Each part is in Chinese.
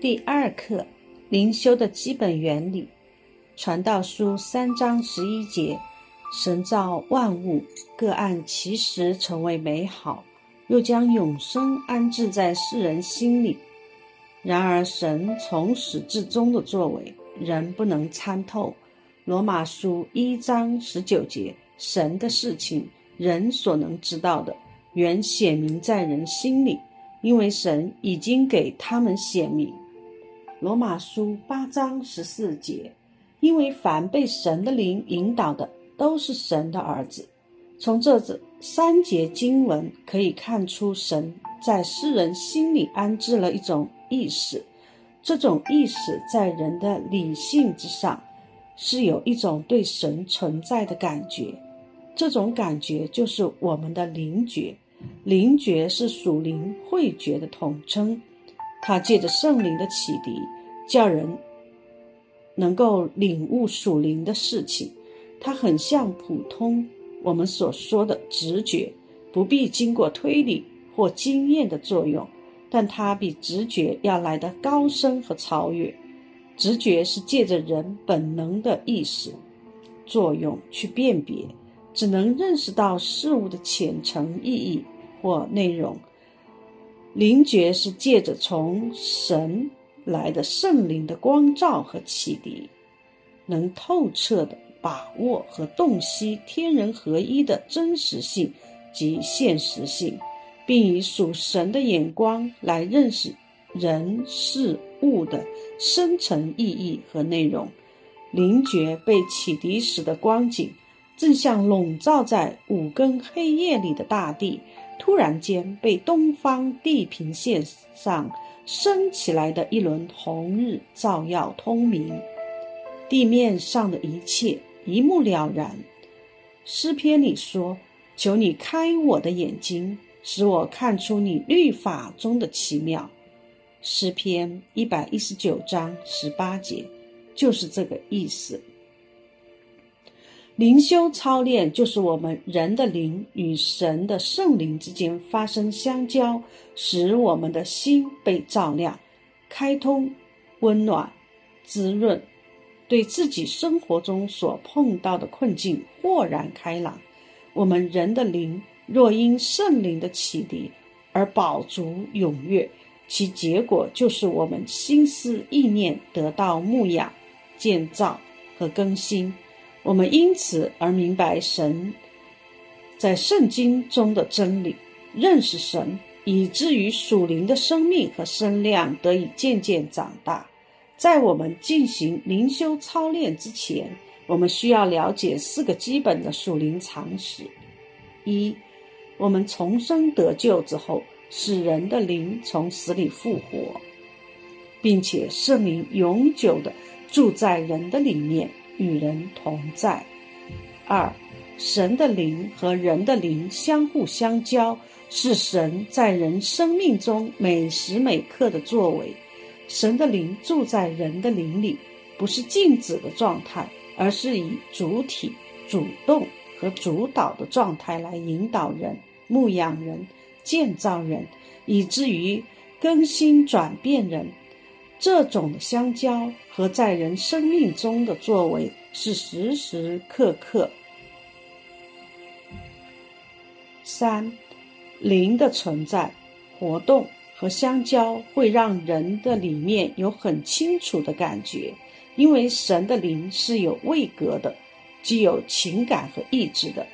第二课：灵修的基本原理。传道书三章十一节：神造万物，各按其时成为美好，又将永生安置在世人心里。然而，神从始至终的作为，人不能参透。罗马书一章十九节：神的事情，人所能知道的，原显明在人心里，因为神已经给他们显明。罗马书八章十四节，因为凡被神的灵引导的，都是神的儿子。从这三节经文可以看出，神在诗人心里安置了一种意识，这种意识在人的理性之上，是有一种对神存在的感觉。这种感觉就是我们的灵觉，灵觉是属灵慧觉的统称。他借着圣灵的启迪，叫人能够领悟属灵的事情。它很像普通我们所说的直觉，不必经过推理或经验的作用，但它比直觉要来得高深和超越。直觉是借着人本能的意识作用去辨别，只能认识到事物的浅层意义或内容。灵觉是借着从神来的圣灵的光照和启迪，能透彻的把握和洞悉天人合一的真实性及现实性，并以属神的眼光来认识人事物的深层意义和内容。灵觉被启迪时的光景，正像笼罩在五更黑夜里的大地。突然间，被东方地平线上升起来的一轮红日照耀通明，地面上的一切一目了然。诗篇里说：“求你开我的眼睛，使我看出你律法中的奇妙。”诗篇一百一十九章十八节，就是这个意思。灵修操练就是我们人的灵与神的圣灵之间发生相交，使我们的心被照亮、开通、温暖、滋润，对自己生活中所碰到的困境豁然开朗。我们人的灵若因圣灵的启迪而饱足踊跃，其结果就是我们心思意念得到牧养、建造和更新。我们因此而明白神在圣经中的真理，认识神，以至于属灵的生命和身量得以渐渐长大。在我们进行灵修操练之前，我们需要了解四个基本的属灵常识：一、我们重生得救之后，使人的灵从死里复活，并且圣灵永久的住在人的里面。与人同在。二，神的灵和人的灵相互相交，是神在人生命中每时每刻的作为。神的灵住在人的灵里，不是静止的状态，而是以主体、主动和主导的状态来引导人、牧养人、建造人，以至于更新转变人。这种的相交和在人生命中的作为是时时刻刻。三，灵的存在、活动和相交会让人的里面有很清楚的感觉，因为神的灵是有位格的，既有情感和意志的，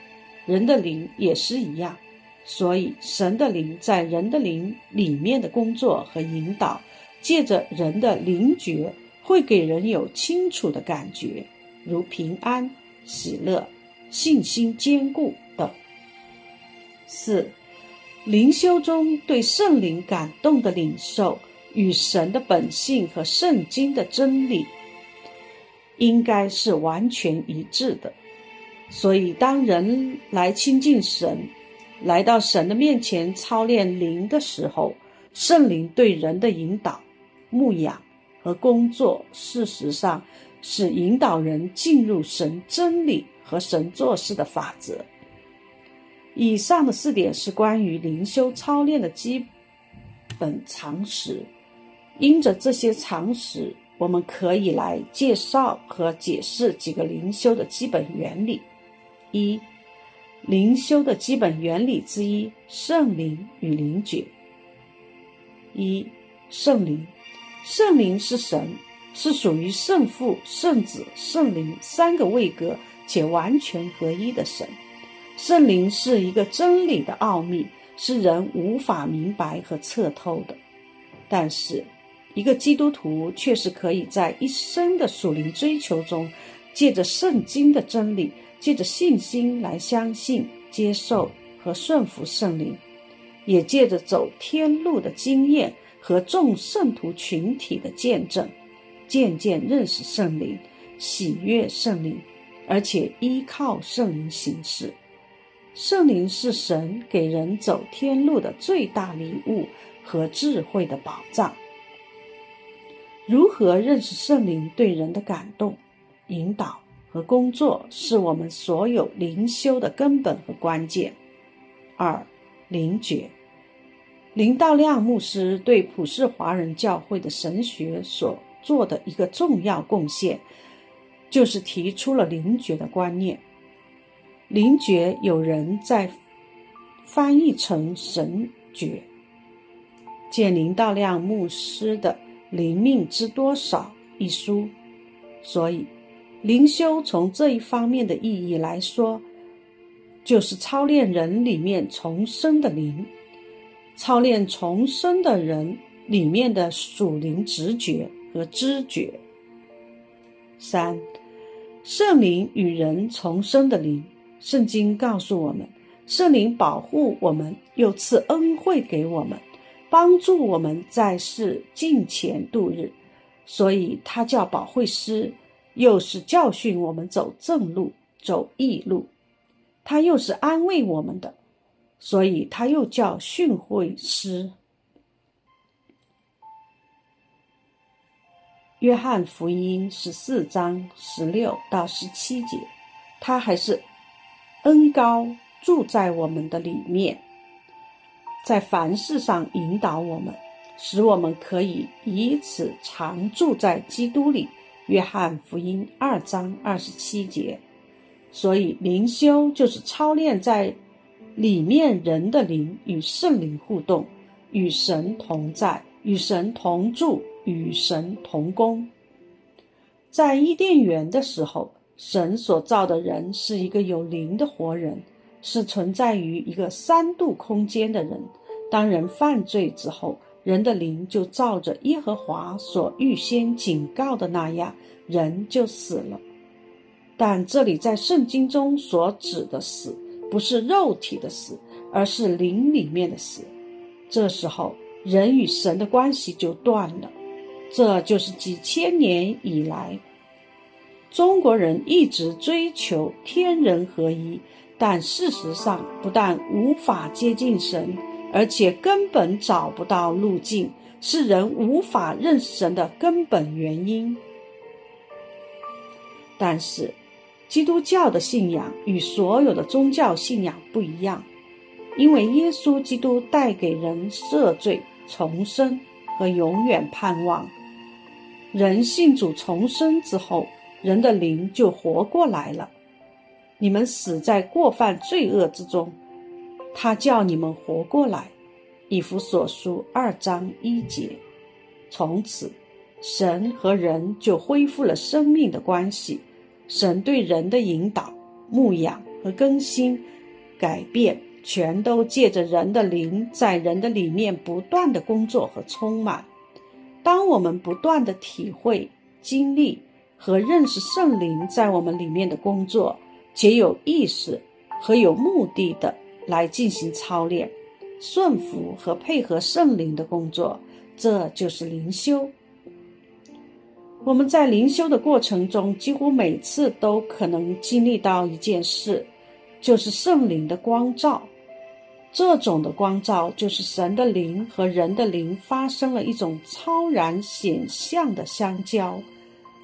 人的灵也是一样，所以神的灵在人的灵里面的工作和引导。借着人的灵觉，会给人有清楚的感觉，如平安、喜乐、信心坚固等。四、灵修中对圣灵感动的领受，与神的本性和圣经的真理，应该是完全一致的。所以，当人来亲近神，来到神的面前操练灵的时候，圣灵对人的引导。牧养和工作，事实上是引导人进入神真理和神做事的法则。以上的四点是关于灵修操练的基本常识。因着这些常识，我们可以来介绍和解释几个灵修的基本原理。一、灵修的基本原理之一：圣灵与灵觉。一、圣灵，圣灵是神，是属于圣父、圣子、圣灵三个位格且完全合一的神。圣灵是一个真理的奥秘，是人无法明白和测透的。但是，一个基督徒却是可以在一生的属灵追求中，借着圣经的真理，借着信心来相信、接受和顺服圣灵，也借着走天路的经验和众圣徒群体的见证，渐渐认识圣灵，喜悦圣灵，而且依靠圣灵行事。圣灵是神给人走天路的最大礼物和智慧的宝藏。如何认识圣灵对人的感动、引导和工作，是我们所有灵修的根本和关键。二、灵觉。林道亮牧师对普世华人教会的神学所做的一个重要贡献，就是提出了灵觉的观念。灵觉有人在翻译成神觉，见林道亮牧师的《灵命之多少》一书。所以，灵修从这一方面的意义来说，就是操练人里面重生的灵，操练重生的人里面的属灵直觉和知觉。三，圣灵与人重生的灵。圣经告诉我们，圣灵保护我们，又赐恩惠给我们，帮助我们在世敬虔度日。所以，他叫保惠师，又是教训我们走正路、走义路；他又是安慰我们的，所以他又叫训诲师。约翰福音十四章十六到十七节，他还是。恩高住在我们的里面，在凡事上引导我们，使我们可以以此常住在基督里。约翰福音二章二十七节。所以灵修就是操练在里面人的灵与圣灵互动，与神同在，与神同住，与神同工。在伊甸园的时候。神所造的人是一个有灵的活人，是存在于一个三度空间的人。当人犯罪之后，人的灵就照着耶和华所预先警告的那样，人就死了。但这里在圣经中所指的死，不是肉体的死，而是灵里面的死。这时候，人与神的关系就断了。这就是几千年以来。中国人一直追求天人合一，但事实上不但无法接近神，而且根本找不到路径，是人无法认识神的根本原因。但是，基督教的信仰与所有的宗教信仰不一样，因为耶稣基督带给人赦罪、重生和永远盼望。人信主重生之后。人的灵就活过来了。你们死在过犯罪恶之中，他叫你们活过来。以弗所书二章一节。从此，神和人就恢复了生命的关系。神对人的引导、牧养和更新、改变，全都借着人的灵，在人的里面不断的工作和充满。当我们不断的体会、经历。和认识圣灵在我们里面的工作，且有意识和有目的的来进行操练、顺服和配合圣灵的工作，这就是灵修。我们在灵修的过程中，几乎每次都可能经历到一件事，就是圣灵的光照。这种的光照，就是神的灵和人的灵发生了一种超然显象的相交。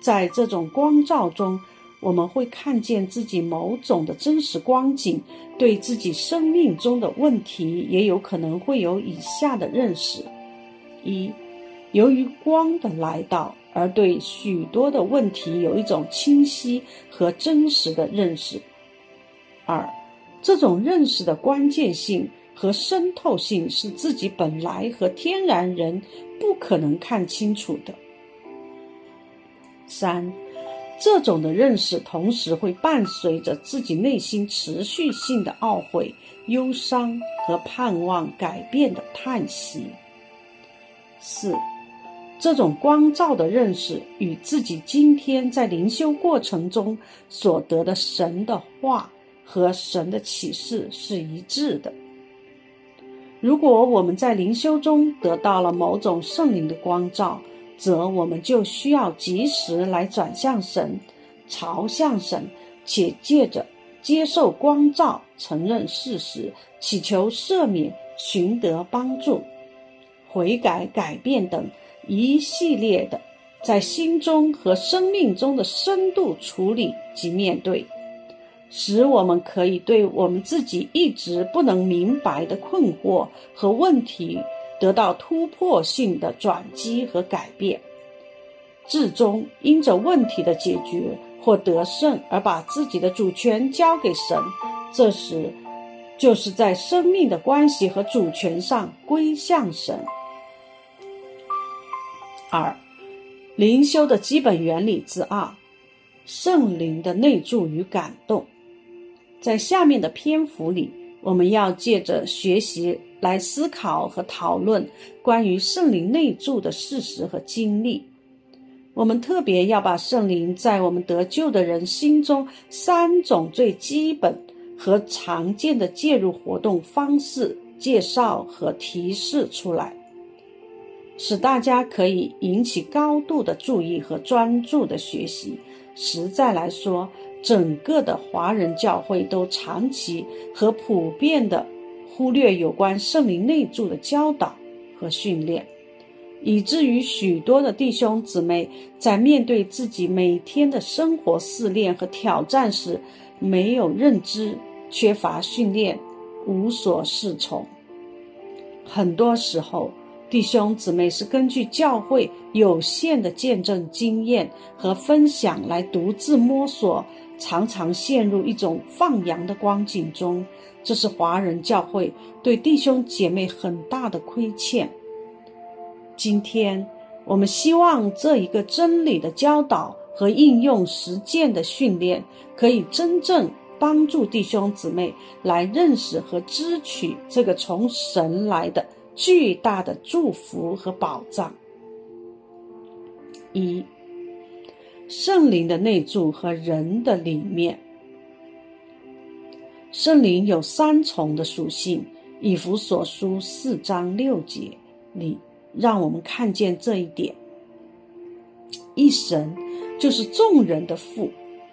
在这种光照中，我们会看见自己某种的真实光景，对自己生命中的问题也有可能会有以下的认识：一，由于光的来到，而对许多的问题有一种清晰和真实的认识。二，这种认识的关键性和渗透性是自己本来和天然人不可能看清楚的。三，这种的认识同时会伴随着自己内心持续性的懊悔、忧伤和盼望改变的叹息。四，这种光照的认识与自己今天在灵修过程中所得的神的话和神的启示是一致的。如果我们在灵修中得到了某种圣灵的光照，则我们就需要及时来转向神，朝向神，且借着接受光照、承认事实、祈求赦免、寻得帮助、悔改、改变等一系列的在心中和生命中的深度处理及面对，使我们可以对我们自己一直不能明白的困惑和问题。得到突破性的转机和改变，至终因着问题的解决或得胜而把自己的主权交给神。这时，就是在生命的关系和主权上归向神。二、灵修的基本原理之二：圣灵的内住与感动。在下面的篇幅里，我们要借着学习。来思考和讨论关于圣灵内住的事实和经历。我们特别要把圣灵在我们得救的人心中三种最基本和常见的介入活动方式介绍和提示出来，使大家可以引起高度的注意和专注的学习。实在来说，整个的华人教会都长期和普遍的。忽略有关圣灵内住的教导和训练，以至于许多的弟兄姊妹在面对自己每天的生活试炼和挑战时，没有认知、缺乏训练、无所适从。很多时候，弟兄姊妹是根据教会有限的见证经验和分享来独自摸索，常常陷入一种放羊的光景中。这是华人教会对弟兄姐妹很大的亏欠。今天，我们希望这一个真理的教导和应用实践的训练，可以真正帮助弟兄姊妹来认识和支取这个从神来的巨大的祝福和保障。一、圣灵的内住和人的里面。圣灵有三重的属性，以弗所书四章六节里让我们看见这一点。一神就是众人的父，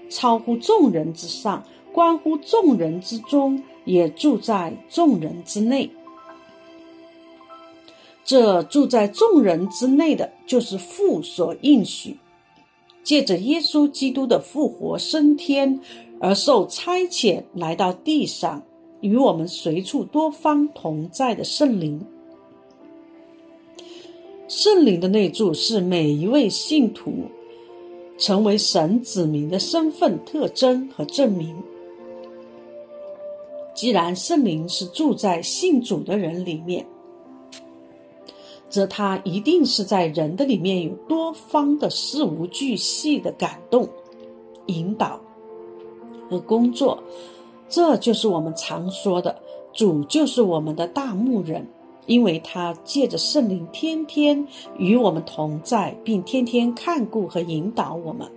超乎众人之上，关乎众人之中，也住在众人之内。这住在众人之内的，就是父所应许，借着耶稣基督的复活升天。而受差遣来到地上，与我们随处多方同在的圣灵。圣灵的内住是每一位信徒成为神子民的身份特征和证明。既然圣灵是住在信主的人里面，则他一定是在人的里面有多方的事无巨细的感动、引导。和工作，这就是我们常说的主就是我们的大牧人，因为他借着圣灵天天与我们同在，并天天看顾和引导我们。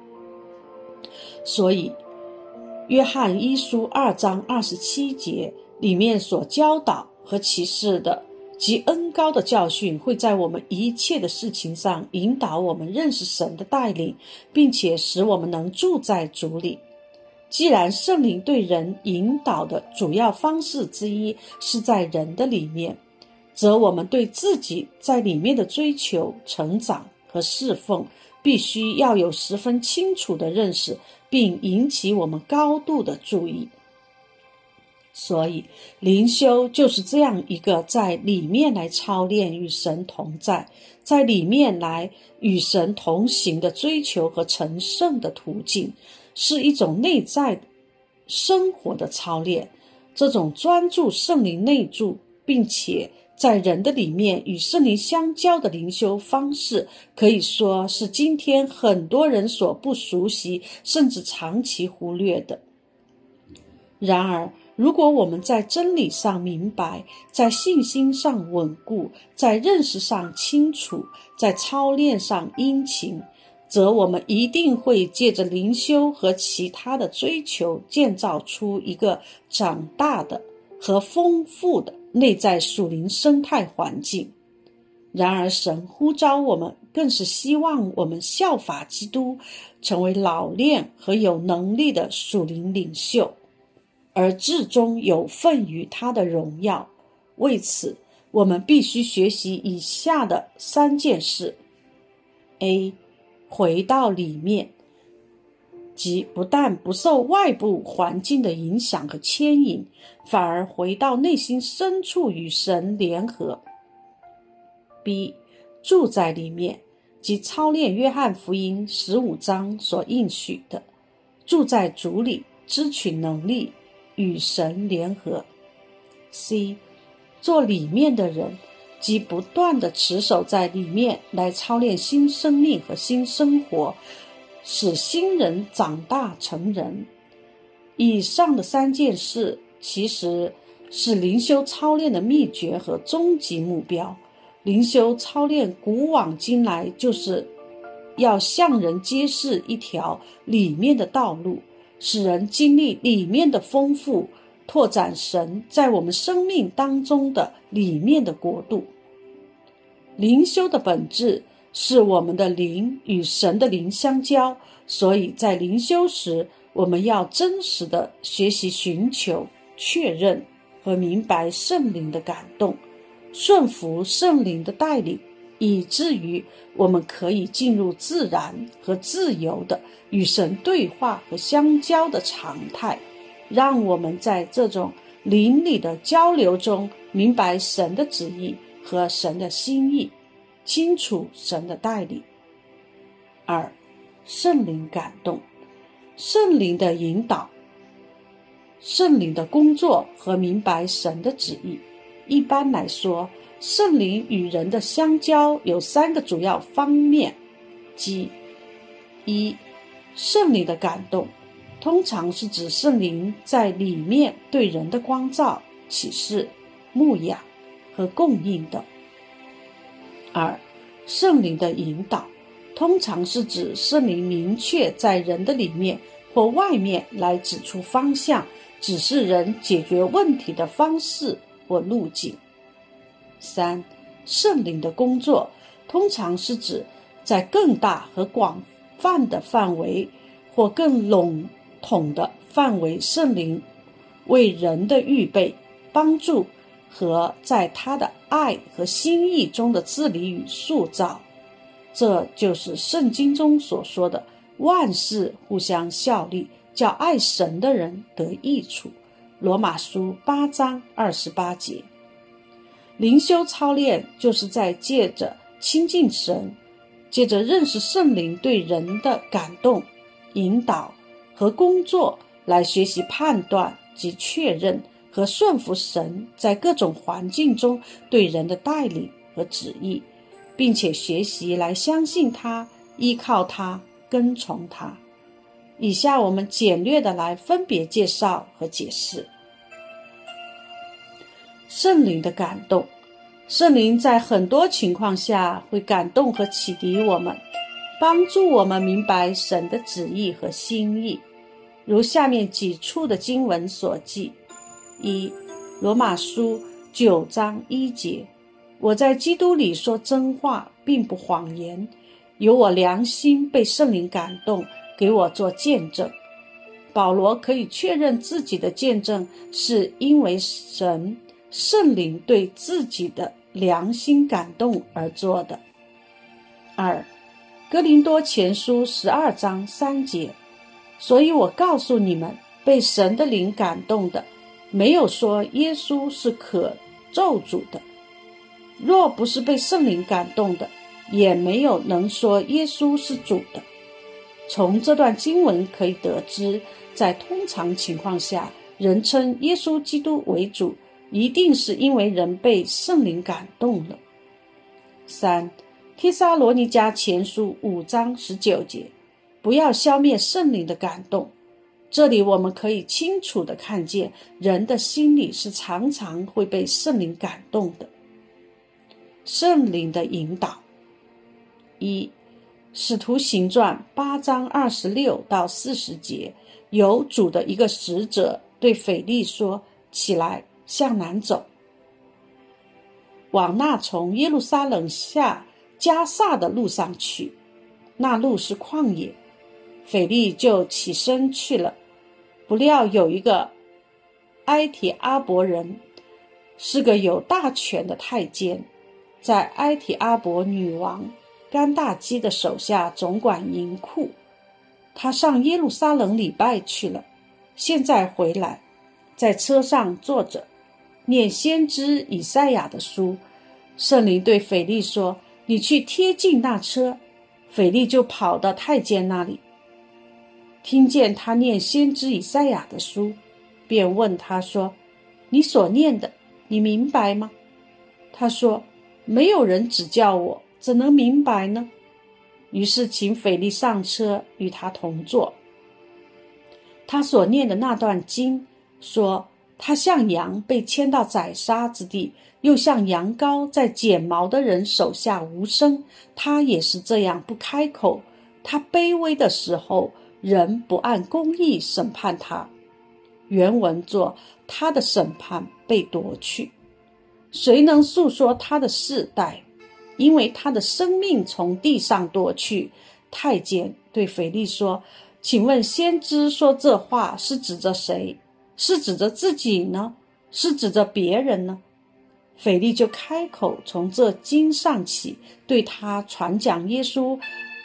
所以，约翰一书二章二十七节里面所教导和启示的及恩高的教训，会在我们一切的事情上引导我们认识神的带领，并且使我们能住在主里。既然圣灵对人引导的主要方式之一是在人的里面，则我们对自己在里面的追求、成长和侍奉，必须要有十分清楚的认识，并引起我们高度的注意。所以，灵修就是这样一个在里面来操练与神同在，在里面来与神同行的追求和成圣的途径，是一种内在生活的操练。这种专注圣灵内住，并且在人的里面与圣灵相交的灵修方式，可以说是今天很多人所不熟悉，甚至长期忽略的。然而，如果我们在真理上明白，在信心上稳固，在认识上清楚，在操练上殷勤，则我们一定会借着灵修和其他的追求，建造出一个长大的和丰富的内在属灵生态环境。然而，神呼召我们，更是希望我们效法基督，成为老练和有能力的属灵领袖。而至终有份于他的荣耀。为此，我们必须学习以下的三件事：A. 回到里面，即不但不受外部环境的影响和牵引，反而回到内心深处与神联合；B. 住在里面，即操练约翰福音十五章所应许的，住在主里，支取能力。与神联合。C，做里面的人，即不断的持守在里面来操练新生命和新生活，使新人长大成人。以上的三件事，其实是灵修操练的秘诀和终极目标。灵修操练古往今来，就是要向人揭示一条里面的道路。使人经历里面的丰富，拓展神在我们生命当中的里面的国度。灵修的本质是我们的灵与神的灵相交，所以在灵修时，我们要真实的学习、寻求、确认和明白圣灵的感动，顺服圣灵的带领。以至于我们可以进入自然和自由的与神对话和相交的常态，让我们在这种灵里的交流中明白神的旨意和神的心意，清楚神的带领。二，圣灵感动，圣灵的引导，圣灵的工作和明白神的旨意。一般来说。圣灵与人的相交有三个主要方面，即一，圣灵的感动，通常是指圣灵在里面对人的光照、启示、牧养和供应的；二，圣灵的引导，通常是指圣灵明确在人的里面或外面来指出方向，指示人解决问题的方式或路径。三，圣灵的工作通常是指在更大和广泛的范围或更笼统的范围，圣灵为人的预备、帮助和在他的爱和心意中的治理与塑造。这就是圣经中所说的万事互相效力，叫爱神的人得益处。罗马书八章二十八节。灵修操练就是在借着亲近神，借着认识圣灵对人的感动、引导和工作，来学习判断及确认和顺服神在各种环境中对人的带领和旨意，并且学习来相信他、依靠他、跟从他。以下我们简略的来分别介绍和解释。圣灵的感动，圣灵在很多情况下会感动和启迪我们，帮助我们明白神的旨意和心意。如下面几处的经文所记：一、罗马书九章一节，我在基督里说真话，并不谎言，有我良心被圣灵感动，给我做见证。保罗可以确认自己的见证，是因为神。圣灵对自己的良心感动而做的。二，格林多前书十二章三节，所以我告诉你们，被神的灵感动的，没有说耶稣是可咒诅的。若不是被圣灵感动的，也没有能说耶稣是主的。从这段经文可以得知，在通常情况下，人称耶稣基督为主，一定是因为人被圣灵感动了。三，提撒罗尼迦前书五章十九节，不要消灭圣灵的感动。这里我们可以清楚的看见，人的心里是常常会被圣灵感动的。圣灵的引导。一，《使徒行传》八章二十六到四十节，有主的一个使者对腓力说：“起来，向南走，往那从耶路撒冷下加萨的路上去。那路是旷野。”腓力就起身去了。不料有一个埃提阿伯人，是个有大权的太监。在埃提阿伯女王甘大基的手下总管银库，他上耶路撒冷礼拜去了。现在回来，在车上坐着，念先知以赛亚的书。圣灵对腓力说：“你去贴近那车。”腓力就跑到太监那里，听见他念先知以赛亚的书，便问他说：“你所念的，你明白吗？”他说。没有人指教我，怎能明白呢？于是请斐利上车，与他同坐。他所念的那段经说：“他像羊被牵到宰杀之地，又像羊羔在剪毛的人手下无声。他也是这样不开口。他卑微的时候，人不按公义审判他。”原文作：“他的审判被夺去。”谁能诉说他的世代？因为他的生命从地上夺去。太监对腓力说：“请问先知说这话是指着谁？是指着自己呢？是指着别人呢？”腓力就开口，从这经上起，对他传讲耶稣。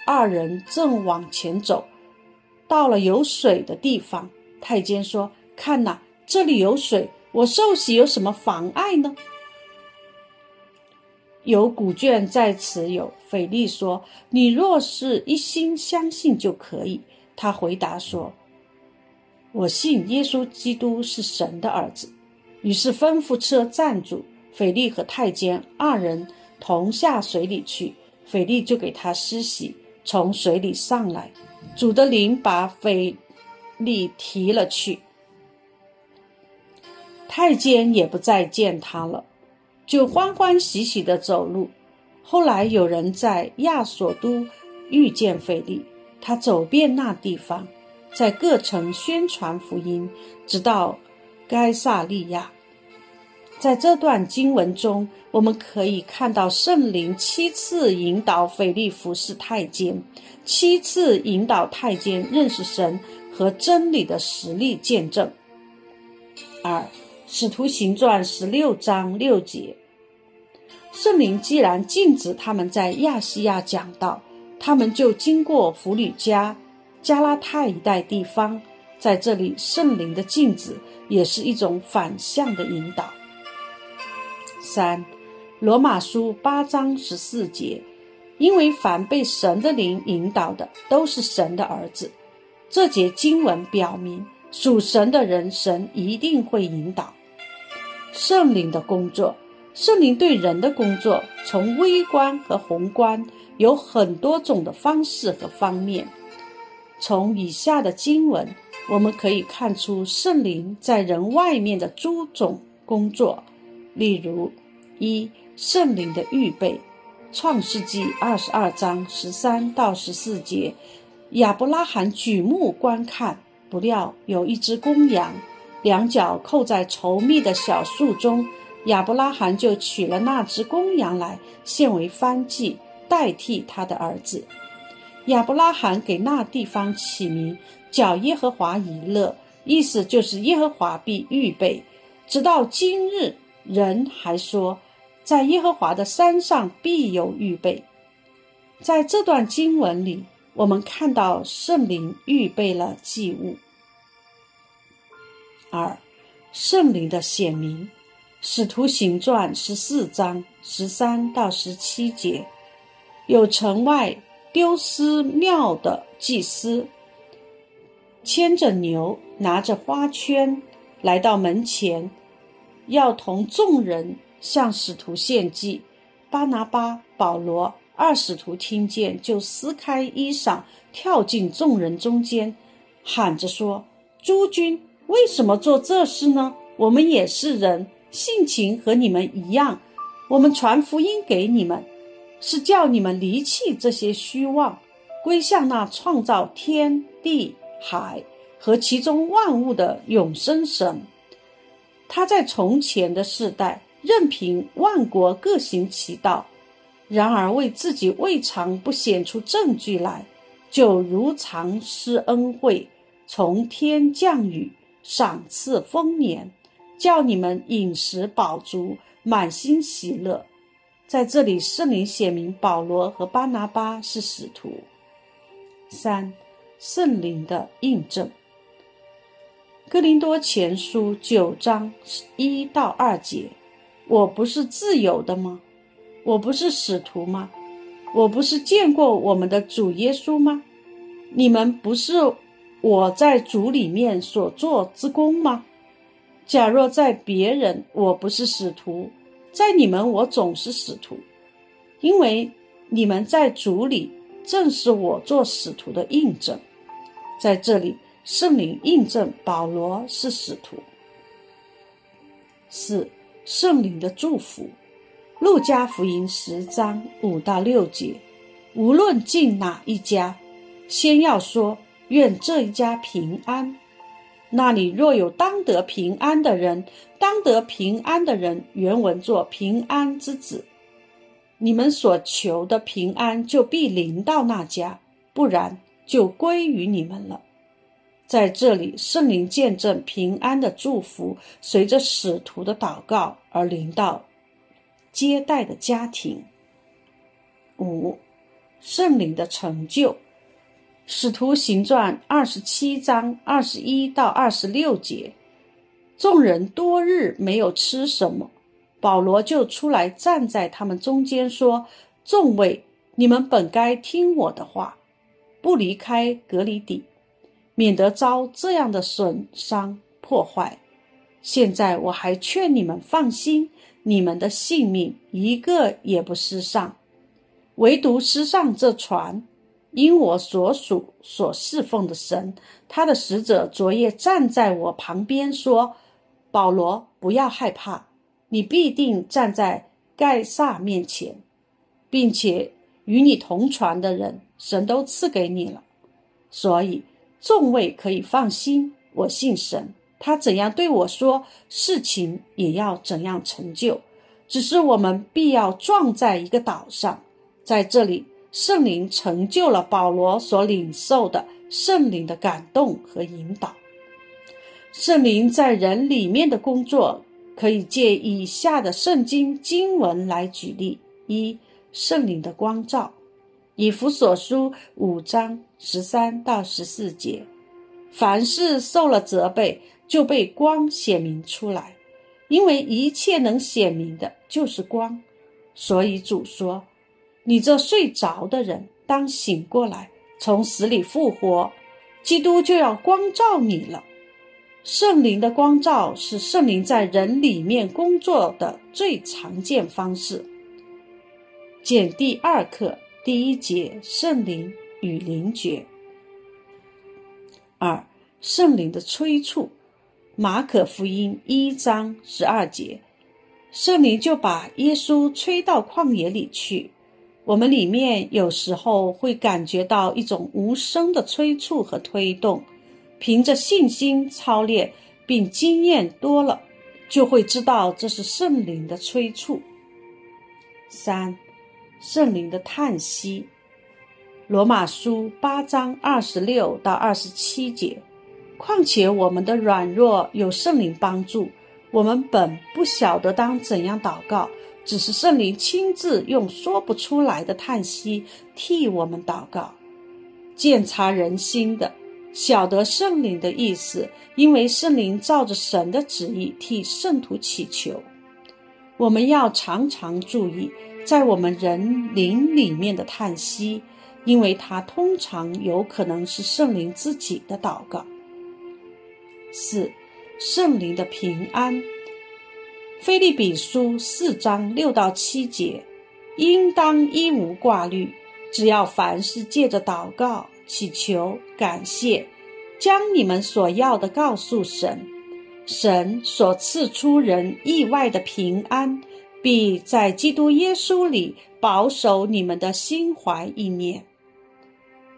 二人正往前走，到了有水的地方，太监说：“看呐，这里有水，我受洗有什么妨碍呢？”有古卷在此有，斐利说：“你若是一心相信就可以。”他回答说：“我信耶稣基督是神的儿子。”于是吩咐车站住，斐利和太监二人同下水里去。斐利就给他施洗，从水里上来，主的灵把斐利提了去，太监也不再见他了。就欢欢喜喜地走路。后来有人在亚索都遇见腓力，他走遍那地方，在各城宣传福音，直到该萨利亚。在这段经文中，我们可以看到圣灵七次引导腓力服侍太监，七次引导太监认识神和真理的实力见证。二。《使徒行传》十六章六节，圣灵既然禁止他们在亚细亚讲道，他们就经过弗吕加、加拉太一带地方。在这里，圣灵的禁止也是一种反向的引导。三，《罗马书》八章十四节，因为凡被神的灵引导的，都是神的儿子。这节经文表明，属神的人，神一定会引导。圣灵的工作，圣灵对人的工作，从微观和宏观有很多种的方式和方面。从以下的经文，我们可以看出圣灵在人外面的诸种工作。例如，一圣灵的预备，《创世纪》二十二章十三到十四节，亚伯拉罕举目观看，不料有一只公羊。两脚扣在稠密的小树中，亚伯拉罕就取了那只公羊来献为燔祭，代替他的儿子。亚伯拉罕给那地方起名叫耶和华以勒，意思就是耶和华必预备。直到今日，人还说，在耶和华的山上必有预备。在这段经文里，我们看到圣灵预备了祭物。二，《圣灵的显明。使徒行传十四章十三到十七节，有城外丢失庙的祭司，牵着牛，拿着花圈，来到门前，要同众人向使徒献祭。巴拿巴、保罗二使徒听见，就撕开衣裳，跳进众人中间，喊着说：“诸君，为什么做这事呢？我们也是人。”性情和你们一样，我们传福音给你们，是叫你们离弃这些虚妄，归向那创造天地海和其中万物的永生神。他在从前的世代，任凭万国各行其道，然而为自己未尝不显出证据来，就如常施恩惠，从天降雨，赏赐丰年。叫你们饮食饱足，满心喜乐。在这里，圣灵写明保罗和巴拿巴是使徒。三、圣灵的印证。哥林多前书九章一到二节：我不是自由的吗？我不是使徒吗？我不是见过我们的主耶稣吗？你们不是我在主里面所做之功吗？假若在别人，我不是使徒；在你们，我总是使徒，因为你们在主里，正是我做使徒的印证。在这里，圣灵印证保罗是使徒。四、圣灵的祝福，路加福音十章五到六节：无论进哪一家，先要说愿这一家平安。那里若有当得平安的人，当得平安的人，原文作平安之子。你们所求的平安就必临到那家，不然就归于你们了。在这里，圣灵见证平安的祝福，随着使徒的祷告而临到接待的家庭。五，圣灵的成就。使徒行传二十七章二十一到二十六节，众人多日没有吃什么，保罗就出来站在他们中间说：“众位，你们本该听我的话，不离开格里底，免得遭这样的损伤破坏。现在我还劝你们放心，你们的性命一个也不失上，唯独失上这船。”因我所属所侍奉的神，他的使者昨夜站在我旁边说：“保罗，不要害怕，你必定站在盖萨面前，并且与你同船的人，神都赐给你了。所以众位可以放心，我信神，他怎样对我说，事情也要怎样成就。只是我们必要撞在一个岛上，在这里。”圣灵成就了保罗所领受的圣灵的感动和引导。圣灵在人里面的工作，可以借以下的圣经经文来举例：一、圣灵的光照，以弗所书五章十三到十四节，凡是受了责备，就被光显明出来，因为一切能显明的，就是光。所以主说。你这睡着的人，当醒过来，从死里复活，基督就要光照你了。圣灵的光照是圣灵在人里面工作的最常见方式。简第二课第一节：圣灵与灵觉。二、圣灵的催促。马可福音一章十二节，圣灵就把耶稣吹到旷野里去。我们里面有时候会感觉到一种无声的催促和推动，凭着信心操练并经验多了，就会知道这是圣灵的催促。三，圣灵的叹息。罗马书八章二十六到二十七节。况且我们的软弱有圣灵帮助，我们本不晓得当怎样祷告。只是圣灵亲自用说不出来的叹息替我们祷告，鉴察人心的晓得圣灵的意思，因为圣灵照着神的旨意替圣徒祈求。我们要常常注意，在我们人灵里面的叹息，因为它通常有可能是圣灵自己的祷告。四，圣灵的平安。菲利比书四章六到七节，应当一无挂虑，只要凡事借着祷告。祈求感谢，将你们所要的告诉神，神所赐出人意外的平安，必在基督耶稣里保守你们的心怀意念。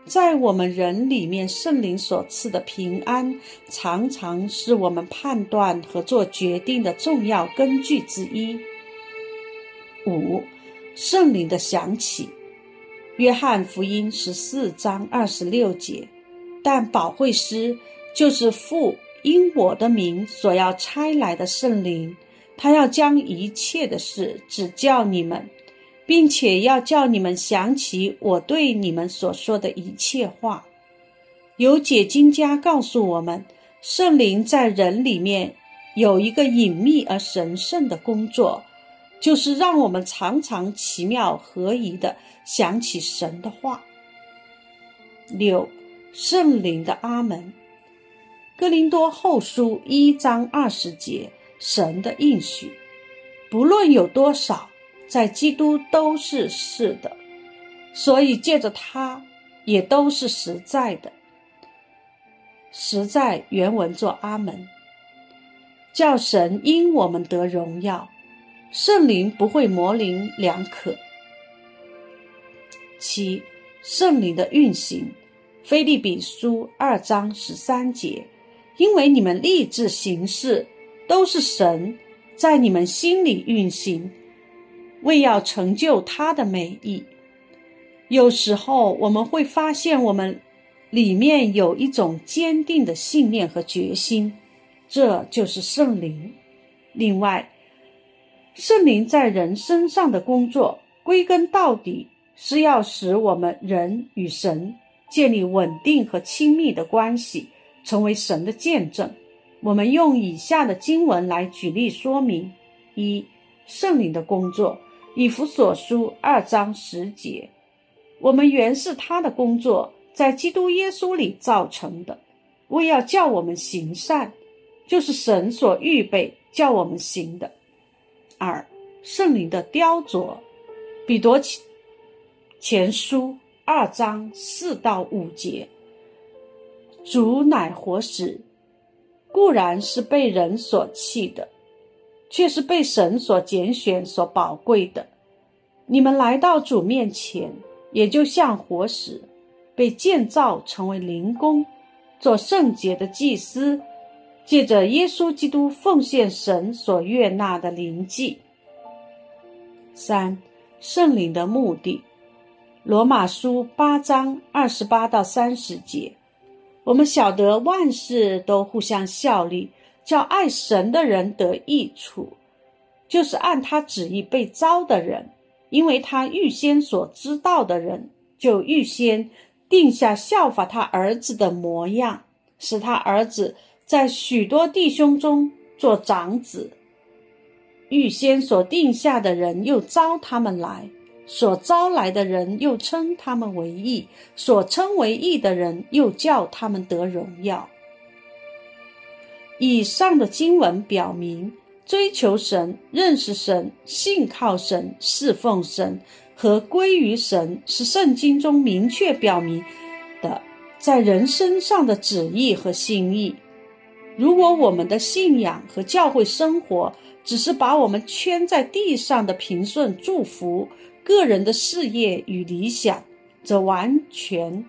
在我们人里面，圣灵所赐的平安，常常是我们判断和做决定的重要根据之一。五，圣灵的响起。约翰福音十四章二十六节，但保惠师就是父因我的名所要差来的圣灵，他要将一切的事指教你们，并且要叫你们想起我对你们所说的一切话。有解经家告诉我们，圣灵在人里面有一个隐秘而神圣的工作。就是让我们常常奇妙合一的想起神的话。六，圣灵的阿门。哥林多后书一章二十节，神的应许，不论有多少，在基督都是是的，所以借着他，也都是实在的。实在原文作阿门，叫神因我们得荣耀。圣灵不会模棱两可。七，圣灵的运行，菲利比书二章十三节，因为你们立志行事，都是神在你们心里运行，为要成就他的美意。有时候我们会发现，我们里面有一种坚定的信念和决心，这就是圣灵。另外，圣灵在人身上的工作，归根到底是要使我们人与神建立稳定和亲密的关系，成为神的见证。我们用以下的经文来举例说明：一、圣灵的工作，以弗所书二章十节，我们原是他的工作，在基督耶稣里造成的，为要叫我们行善，就是神所预备叫我们行的。二圣灵的雕琢，彼得前前书二章四到五节，主乃活石，固然是被人所弃的，却是被神所拣选、所宝贵的。你们来到主面前，也就像活石，被建造成为灵宫，做圣洁的祭司。借着耶稣基督奉献神所悦纳的灵祭。三圣灵的目的，罗马书八章二十八到三十节，我们晓得万事都互相效力，叫爱神的人得益处，就是按他旨意被招的人，因为他预先所知道的人，就预先定下效法他儿子的模样，使他儿子。在许多弟兄中做长子，预先所定下的人又招他们来，所招来的人又称他们为义，所称为义的人又叫他们得荣耀。以上的经文表明，追求神、认识神、信靠神、侍奉神和归于神，是圣经中明确表明的在人身上的旨意和心意。如果我们的信仰和教会生活只是把我们圈在地上的平顺祝福、个人的事业与理想，则完全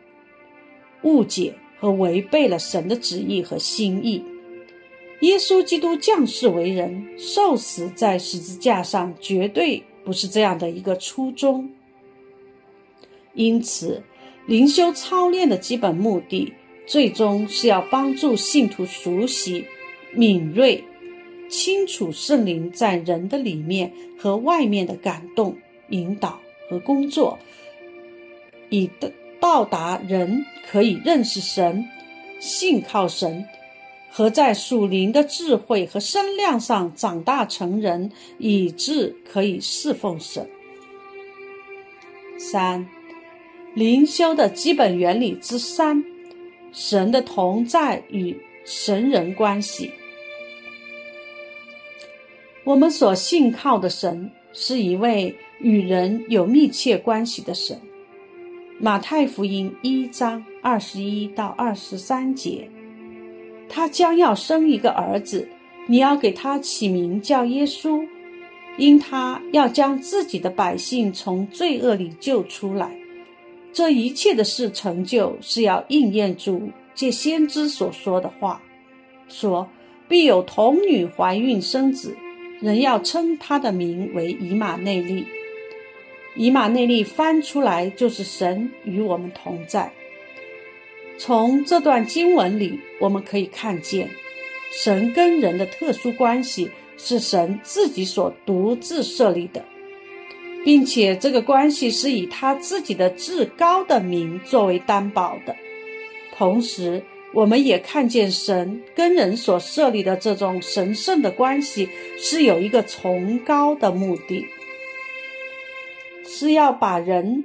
误解和违背了神的旨意和心意。耶稣基督降世为人、受死在十字架上，绝对不是这样的一个初衷。因此，灵修操练的基本目的。最终是要帮助信徒熟悉、敏锐、清楚圣灵在人的里面和外面的感动、引导和工作，以到达人可以认识神、信靠神，和在属灵的智慧和身量上长大成人，以致可以侍奉神。三、灵修的基本原理之三：神的同在与神人关系。我们所信靠的神是一位与人有密切关系的神。马太福音一章二十一到二十三节，他将要生一个儿子，你要给他起名叫耶稣，因他要将自己的百姓从罪恶里救出来。这一切的事成就，是要应验主借先知所说的话，说必有童女怀孕生子，人要称他的名为以马内利。以马内利翻出来就是神与我们同在。从这段经文里，我们可以看见，神跟人的特殊关系是神自己所独自设立的，并且这个关系是以他自己的至高的名作为担保的。同时，我们也看见神跟人所设立的这种神圣的关系是有一个崇高的目的。是要把人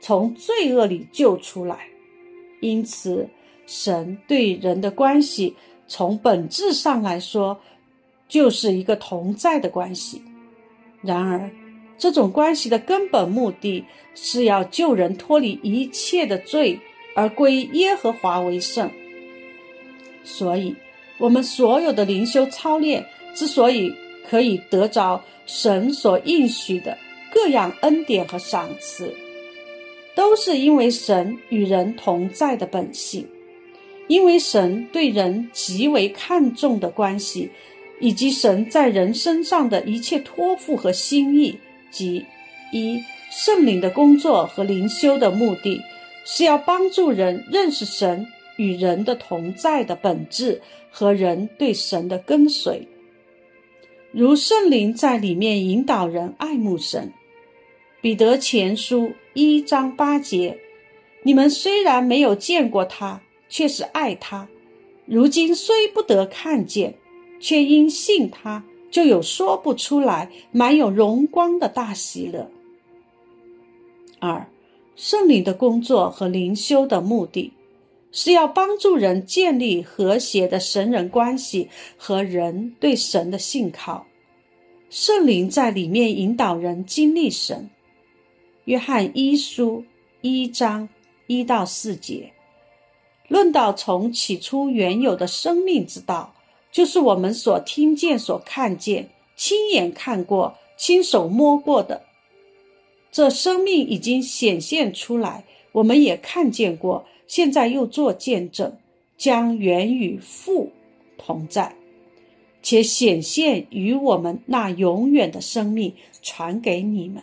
从罪恶里救出来，因此，神对人的关系从本质上来说，就是一个同在的关系。然而，这种关系的根本目的是要救人脱离一切的罪，而归耶和华为圣。所以，我们所有的灵修操练之所以可以得着神所应许的。各样恩典和赏赐，都是因为神与人同在的本性，因为神对人极为看重的关系，以及神在人身上的一切托付和心意，即一圣灵的工作和灵修的目的，是要帮助人认识神与人的同在的本质和人对神的跟随，如圣灵在里面引导人爱慕神。彼得前书一章八节：你们虽然没有见过他，却是爱他；如今虽不得看见，却因信他，就有说不出来、满有荣光的大喜乐。二、圣灵的工作和灵修的目的，是要帮助人建立和谐的神人关系和人对神的信靠。圣灵在里面引导人经历神。约翰一书一章一到四节，论到从起初原有的生命之道，就是我们所听见、所看见、亲眼看过、亲手摸过的。这生命已经显现出来，我们也看见过，现在又做见证，将原与父同在，且显现与我们那永远的生命传给你们。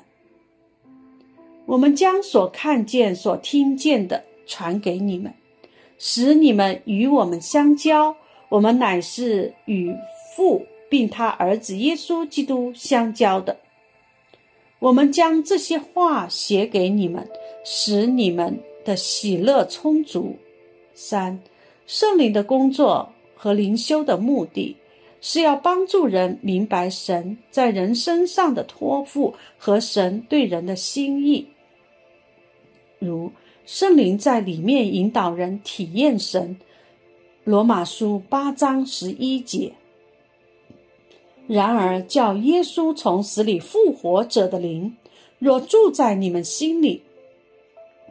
我们将所看见、所听见的传给你们，使你们与我们相交。我们乃是与父并他儿子耶稣基督相交的。我们将这些话写给你们，使你们的喜乐充足。三、圣灵的工作和灵修的目的，是要帮助人明白神在人身上的托付和神对人的心意。如圣灵在里面引导人体验神，《罗马书》八章十一节。然而，叫耶稣从死里复活者的灵，若住在你们心里，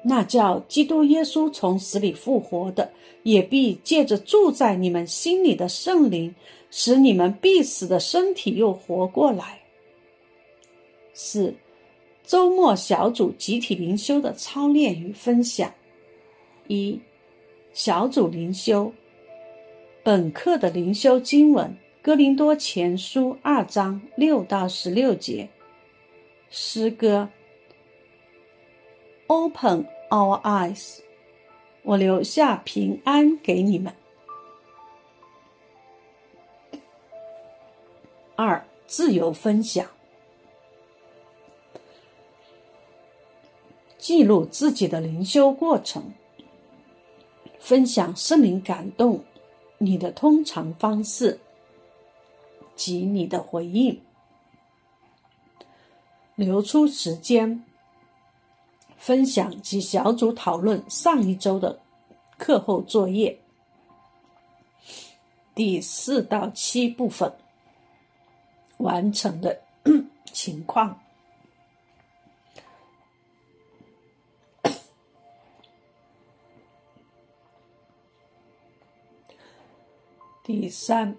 那叫基督耶稣从死里复活的，也必借着住在你们心里的圣灵，使你们必死的身体又活过来。四。周末小组集体灵修的操练与分享。一、小组灵修。本课的灵修经文：哥林多前书二章六到十六节。诗歌：Open our eyes，我留下平安给你们。二、自由分享。记录自己的灵修过程，分享圣灵感动你的通常方式及你的回应。留出时间分享及小组讨论上一周的课后作业。第四到七部分完成的 情况。第三，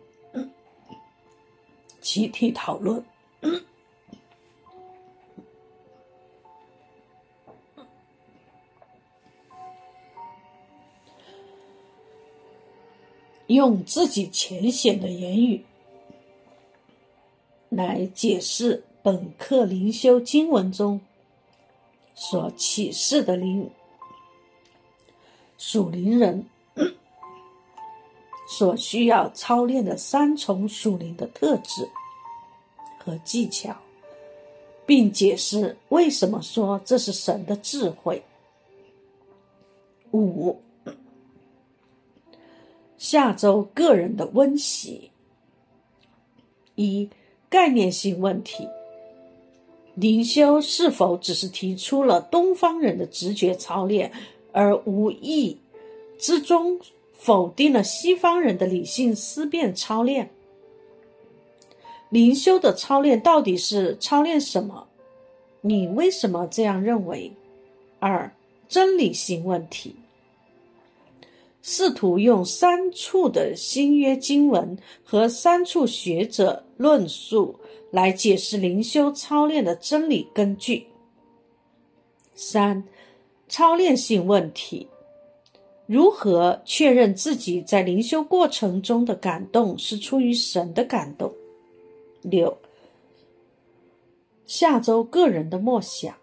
集体讨论。用自己浅显的言语来解释本课灵修经文中所启示的灵属灵人所需要操练的三重属灵的特质和技巧，并解释为什么说这是神的智慧。五。下周个人的温习：一、概念性问题。灵修是否只是提出了东方人的直觉操练，而无意之中否定了西方人的理性思辨操练？灵修的操练到底是操练什么？你为什么这样认为？二、真理性问题。试图用三处的新约经文和三处学者论述来解释灵修操练的真理根据。三、操练性问题：如何确认自己在灵修过程中的感动是出于神的感动？六、下周个人的默想：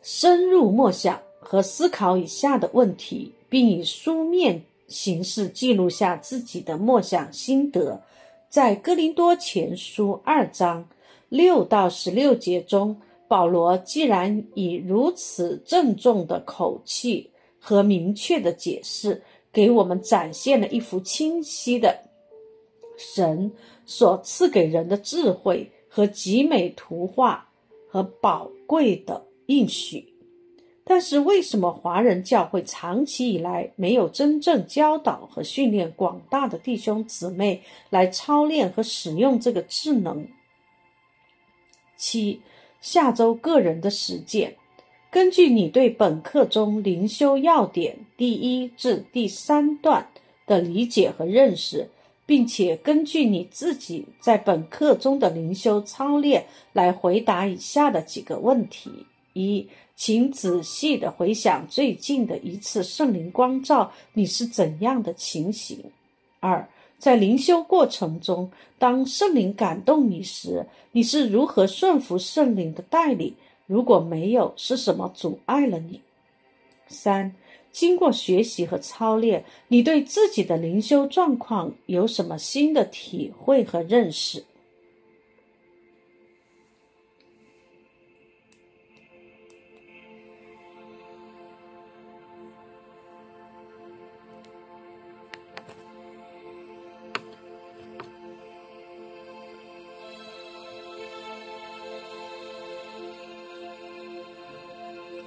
深入默想和思考以下的问题。并以书面形式记录下自己的默想心得，在哥林多前书二章六到十六节中，保罗既然以如此郑重的口气和明确的解释，给我们展现了一幅清晰的神所赐给人的智慧和极美图画和宝贵的应许。但是，为什么华人教会长期以来没有真正教导和训练广大的弟兄姊妹来操练和使用这个智能？七，下周个人的实践，根据你对本课中灵修要点第一至第三段的理解和认识，并且根据你自己在本课中的灵修操练来回答以下的几个问题：一。请仔细的回想最近的一次圣灵光照，你是怎样的情形？二，在灵修过程中，当圣灵感动你时，你是如何顺服圣灵的带领？如果没有，是什么阻碍了你？三，经过学习和操练，你对自己的灵修状况有什么新的体会和认识？